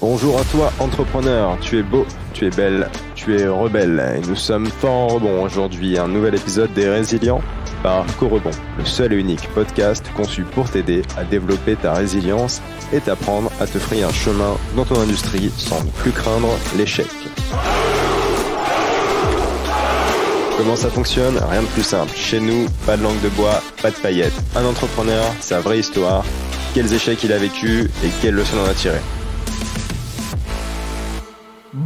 Bonjour à toi entrepreneur, tu es beau, tu es belle, tu es rebelle et nous sommes fort en rebond aujourd'hui. Un nouvel épisode des Résilients par Corebon, le seul et unique podcast conçu pour t'aider à développer ta résilience et t'apprendre à te frayer un chemin dans ton industrie sans plus craindre l'échec. Comment ça fonctionne? Rien de plus simple. Chez nous, pas de langue de bois, pas de paillettes. Un entrepreneur, sa vraie histoire, quels échecs il a vécu et quelles leçons on en a tiré.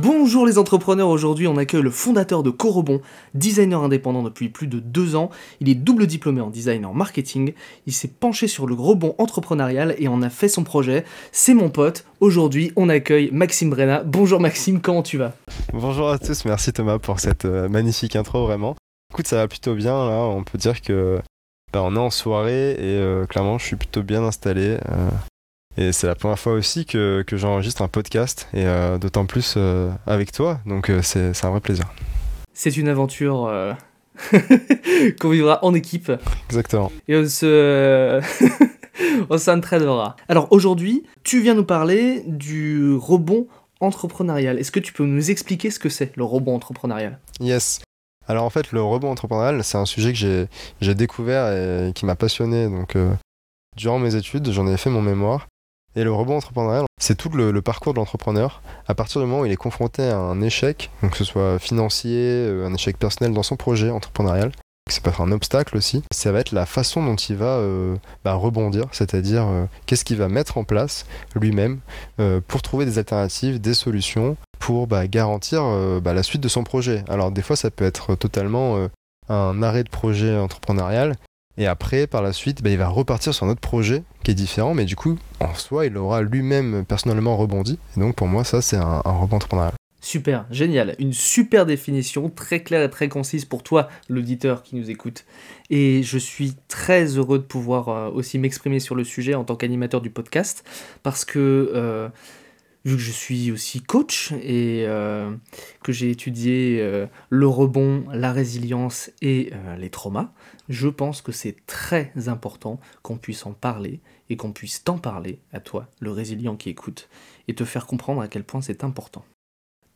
Bonjour les entrepreneurs, aujourd'hui on accueille le fondateur de Corobon, designer indépendant depuis plus de deux ans. Il est double diplômé en design et en marketing. Il s'est penché sur le rebond entrepreneurial et en a fait son projet. C'est mon pote. Aujourd'hui on accueille Maxime Brenna. Bonjour Maxime, comment tu vas? Bonjour à tous, merci Thomas pour cette euh, magnifique intro vraiment. Écoute, ça va plutôt bien là, on peut dire que bah, on est en soirée et euh, clairement je suis plutôt bien installé. Euh, et c'est la première fois aussi que, que j'enregistre un podcast, et euh, d'autant plus euh, avec toi, donc euh, c'est un vrai plaisir. C'est une aventure qu'on vivra en équipe. Exactement. Et on se... on s'entraînera. Alors aujourd'hui, tu viens nous parler du rebond entrepreneurial. Est-ce que tu peux nous expliquer ce que c'est, le rebond entrepreneurial? Yes. Alors en fait, le rebond entrepreneurial, c'est un sujet que j'ai découvert et qui m'a passionné. Donc, durant mes études, j'en ai fait mon mémoire. Et le rebond entrepreneurial, c'est tout le, parcours de l'entrepreneur. À partir du moment où il est confronté à un échec, que ce soit financier, euh, un échec personnel dans son projet entrepreneurial, ça peut être un obstacle aussi, ça va être la façon dont il va euh, bah, rebondir, c'est-à-dire euh, qu'est-ce qu'il va mettre en place lui-même pour trouver des alternatives, des solutions, pour bah, garantir bah, la suite de son projet. Alors des fois ça peut être totalement un arrêt de projet entrepreneurial, et après, par la suite, bah, il va repartir sur un autre projet qui est différent, mais du coup, en soi, il aura lui-même personnellement rebondi. Et donc, pour moi, ça, c'est un, rebond entrepreneurial. Super, génial. Une super définition, très claire et très concise pour toi, l'auditeur qui nous écoute. Et je suis très heureux de pouvoir euh, aussi m'exprimer sur le sujet en tant qu'animateur du podcast, parce que euh, vu que je suis aussi coach et euh, que j'ai étudié euh, le rebond, la résilience et euh, les traumas, je pense que c'est très important qu'on puisse en parler et qu'on puisse t'en parler à toi, le résilient qui écoute, et te faire comprendre à quel point c'est important.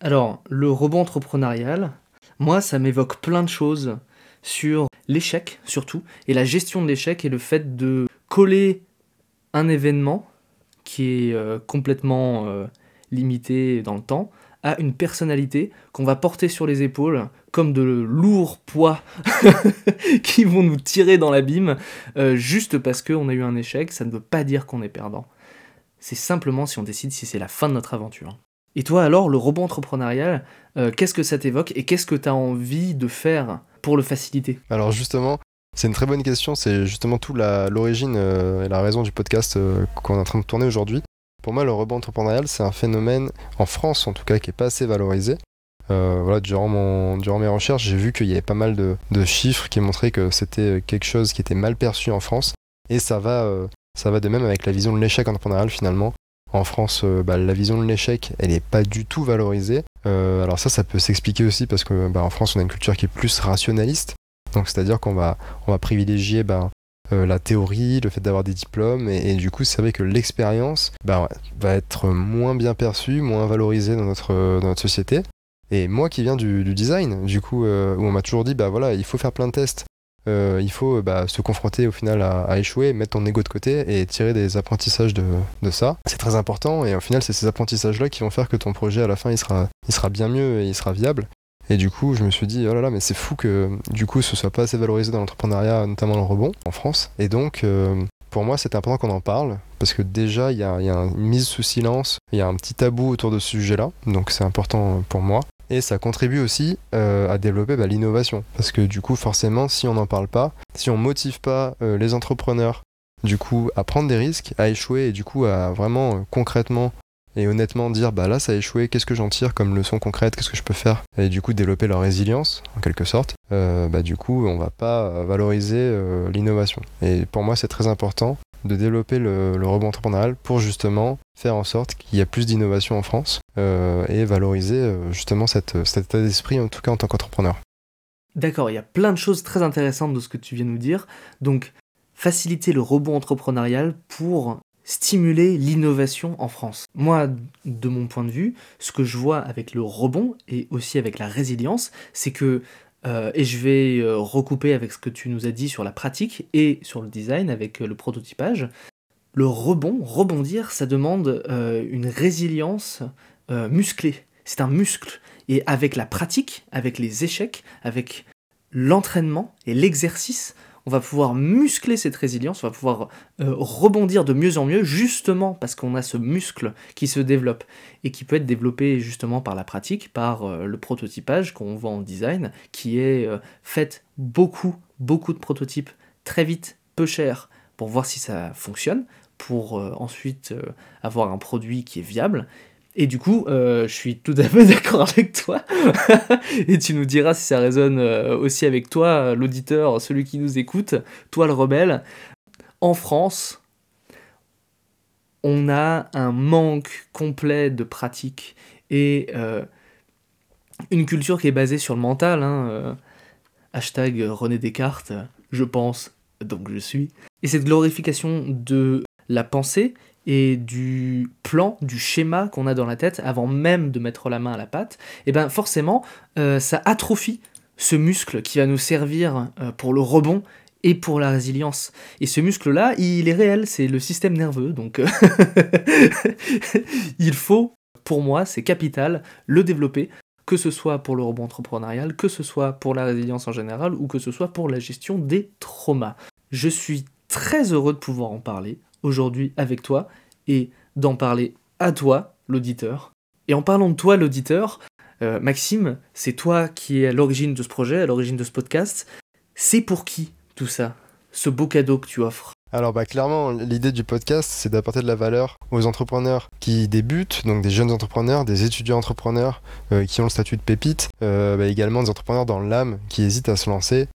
Alors, le rebond entrepreneurial, moi, ça m'évoque plein de choses sur l'échec surtout, et la gestion de l'échec et le fait de coller un événement qui est complètement limité dans le temps, à une personnalité qu'on va porter sur les épaules comme de lourds poids qui vont nous tirer dans l'abîme euh, juste parce qu'on a eu un échec, ça ne veut pas dire qu'on est perdant. C'est simplement si on décide si c'est la fin de notre aventure. Et toi alors, le robot entrepreneurial, euh, qu'est-ce que ça t'évoque et qu'est-ce que tu as envie de faire pour le faciliter? Alors justement, c'est une très bonne question, c'est justement tout l'origine euh, et la raison du podcast qu'on est en train de tourner aujourd'hui. Pour moi, le rebond entrepreneurial, c'est un phénomène, en France en tout cas, qui n'est pas assez valorisé. Euh, voilà, durant, mon, durant mes recherches, j'ai vu qu'il y avait pas mal de, chiffres qui montraient que c'était quelque chose qui était mal perçu en France. Et ça va, euh, ça va de même avec la vision de l'échec entrepreneurial finalement. En France, euh, bah, la vision de l'échec, elle n'est pas du tout valorisée. alors ça, ça peut s'expliquer aussi parce que bah, en France, on a une culture qui est plus rationaliste. Donc c'est-à-dire qu'on va, on va privilégier bah, euh, la théorie, le fait d'avoir des diplômes, et, du coup, c'est vrai que l'expérience bah, va être moins bien perçue, moins valorisée dans notre, dans notre société. Et moi qui viens du, design, du coup, euh, où on m'a toujours dit, bah voilà, il faut faire plein de tests, euh, il faut bah, se confronter au final à, échouer, mettre ton ego de côté et tirer des apprentissages de, ça. C'est très important et au final, c'est ces apprentissages-là qui vont faire que ton projet à la fin, il sera bien mieux et il sera viable. Et du coup, je me suis dit, oh là là, mais c'est fou que du coup, ce soit pas assez valorisé dans l'entrepreneuriat, notamment le rebond en France. Et donc, euh, pour moi, c'est important qu'on en parle, parce que déjà, il y a, une mise sous silence, il y a un petit tabou autour de ce sujet-là, donc c'est important pour moi. Et ça contribue aussi euh, à développer bah, l'innovation, parce que du coup, forcément, si on n'en parle pas, si on motive pas euh, les entrepreneurs, du coup, à prendre des risques, à échouer, et du coup, à vraiment concrètement et honnêtement dire bah là ça a échoué, qu'est-ce que j'en tire comme leçon concrète, qu'est-ce que je peux faire et du coup développer leur résilience en quelque sorte, euh, bah du coup on va pas valoriser euh, l'innovation. Et pour moi c'est très important de développer le, rebond entrepreneurial pour justement faire en sorte qu'il y ait plus d'innovation en France euh, et valoriser justement cette, cet état d'esprit en tout cas en tant qu'entrepreneur. D'accord, il y a plein de choses très intéressantes de ce que tu viens de nous dire. Donc faciliter le rebond entrepreneurial pour stimuler l'innovation en France. Moi, de mon point de vue, ce que je vois avec le rebond et aussi avec la résilience, c'est que, euh, et je vais euh, recouper avec ce que tu nous as dit sur la pratique et sur le design avec euh, le prototypage, le rebond, rebondir, ça demande une résilience musclée. C'est un muscle. Et avec la pratique, avec les échecs, avec l'entraînement et l'exercice, on va pouvoir muscler cette résilience, on va pouvoir euh, rebondir de mieux en mieux, justement parce qu'on a ce muscle qui se développe et qui peut être développé justement par la pratique, par euh, le prototypage qu'on voit en design, qui est euh, fait beaucoup, beaucoup de prototypes très vite, peu cher, pour voir si ça fonctionne, pour ensuite avoir un produit qui est viable et du coup, euh, je suis tout à fait d'accord avec toi. et tu nous diras si ça résonne euh, aussi avec toi, l'auditeur, celui qui nous écoute, toi le rebelle. En France, on a un manque complet de pratique et euh, une culture qui est basée sur le mental. Hein, hashtag René Descartes, je pense, donc je suis. Et cette glorification de la pensée et du plan, du schéma qu'on a dans la tête avant même de mettre la main à la pâte, et eh ben forcément, euh, ça atrophie ce muscle qui va nous servir euh, pour le rebond et pour la résilience. Et ce muscle-là, il est réel, c'est le système nerveux, donc euh, il faut, pour moi, c'est capital, le développer, que ce soit pour le rebond entrepreneurial, que ce soit pour la résilience en général, ou que ce soit pour la gestion des traumas. Je suis très heureux de pouvoir en parler aujourd'hui avec toi et d'en parler à toi, l'auditeur. Et en parlant de toi, l'auditeur, euh, Maxime, c'est toi qui es à l'origine de ce projet, à l'origine de ce podcast. C'est pour qui tout ça Ce beau cadeau que tu offres? Alors bah clairement l'idée du podcast c'est d'apporter de la valeur aux entrepreneurs qui débutent, donc des jeunes entrepreneurs, des étudiants entrepreneurs euh, qui ont le statut de pépite, euh, bah, également des entrepreneurs dans l'âme qui hésitent à se lancer,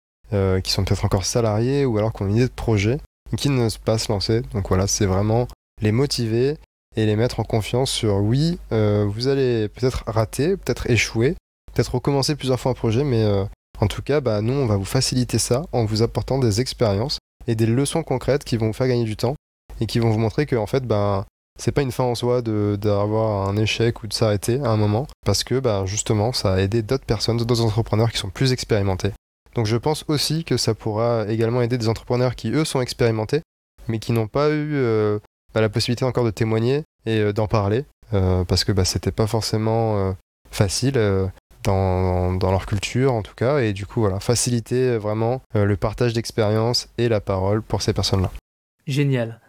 qui sont peut-être encore salariés ou alors qui ont une idée de projet qui n'osent pas se lancer. Donc voilà, c'est vraiment les motiver et les mettre en confiance sur oui, euh, vous allez peut-être rater, peut-être échouer, peut-être recommencer plusieurs fois un projet, mais euh, en tout cas, bah, nous, on va vous faciliter ça en vous apportant des expériences et des leçons concrètes qui vont vous faire gagner du temps et qui vont vous montrer que en fait, bah, c'est pas une fin en soi d'avoir un échec ou de s'arrêter à un moment, parce que bah, justement, ça a aidé d'autres personnes, d'autres entrepreneurs qui sont plus expérimentés donc je pense aussi que ça pourra également aider des entrepreneurs qui, eux, sont expérimentés, mais qui n'ont pas eu euh, bah, la possibilité encore de témoigner et euh, d'en parler, euh, parce que bah, c'était pas forcément facile dans, leur culture en tout cas, et du coup voilà, faciliter vraiment le partage d'expériences et la parole pour ces personnes-là. Génial.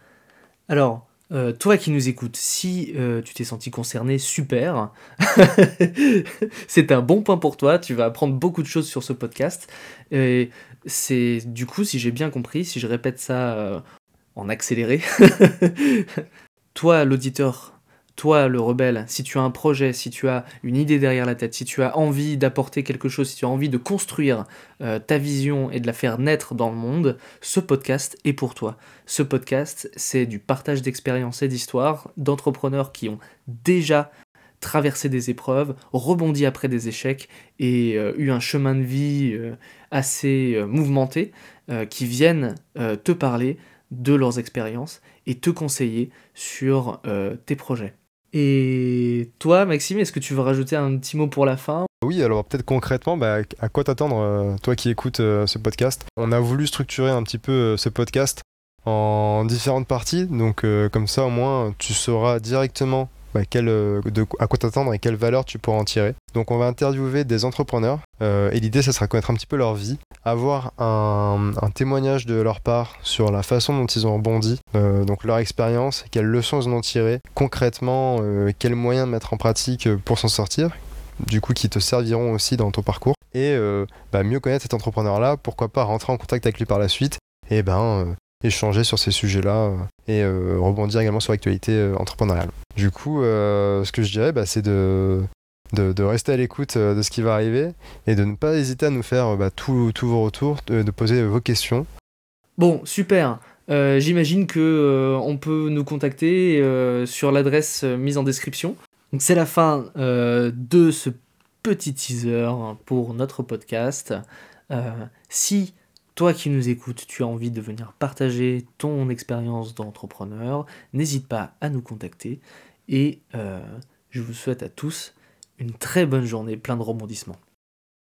Alors, euh, toi qui nous écoutes, si euh, tu t'es senti concerné, super. c'est un bon point pour toi. Tu vas apprendre beaucoup de choses sur ce podcast. Et c'est du coup, si j'ai bien compris, si je répète ça euh, en accéléré, toi, l'auditeur toi, le rebelle, si tu as un projet, si tu as une idée derrière la tête, si tu as envie d'apporter quelque chose, si tu as envie de construire euh, ta vision et de la faire naître dans le monde, ce podcast est pour toi. Ce podcast, c'est du partage d'expériences et d'histoires d'entrepreneurs qui ont déjà traversé des épreuves, rebondi après des échecs et euh, eu un chemin de vie euh, assez mouvementé, qui viennent te parler de leurs expériences et te conseiller sur tes projets. Et toi, Maxime, est-ce que tu veux rajouter un petit mot pour la fin oui, alors peut-être concrètement, bah, à quoi t'attendre, euh, toi qui écoutes euh, ce podcast? On a voulu structurer un petit peu euh, ce podcast en différentes parties, donc comme ça au moins tu sauras directement bah, euh, à quoi t'attendre et quelle valeur tu pourras en tirer. Donc on va interviewer des entrepreneurs euh, et l'idée ça sera connaître un petit peu leur vie, avoir un, témoignage de leur part sur la façon dont ils ont rebondi, euh, donc leur expérience, quelles leçons ils en ont tiré, concrètement quels moyens mettre en pratique pour s'en sortir, du coup qui te serviront aussi dans ton parcours et bah, mieux connaître cet entrepreneur là, pourquoi pas rentrer en contact avec lui par la suite et ben échanger sur ces sujets-là euh, et euh, rebondir également sur l'actualité euh, entrepreneuriale. Du coup, ce que je dirais, bah, c'est de, de, rester à l'écoute de ce qui va arriver et de ne pas hésiter à nous faire bah, tous vos retours, de, poser vos questions. Bon, super. J'imagine que on peut nous contacter sur l'adresse mise en description. Donc c'est la fin de ce petit teaser pour notre podcast. si toi qui nous écoutes, tu as envie de venir partager ton expérience d'entrepreneur, n'hésite pas à nous contacter et euh, je vous souhaite à tous une très bonne journée, plein de rebondissements.